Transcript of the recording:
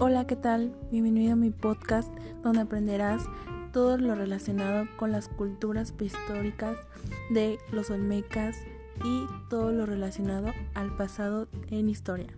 Hola, ¿qué tal? Bienvenido a mi podcast donde aprenderás todo lo relacionado con las culturas prehistóricas de los olmecas y todo lo relacionado al pasado en historia.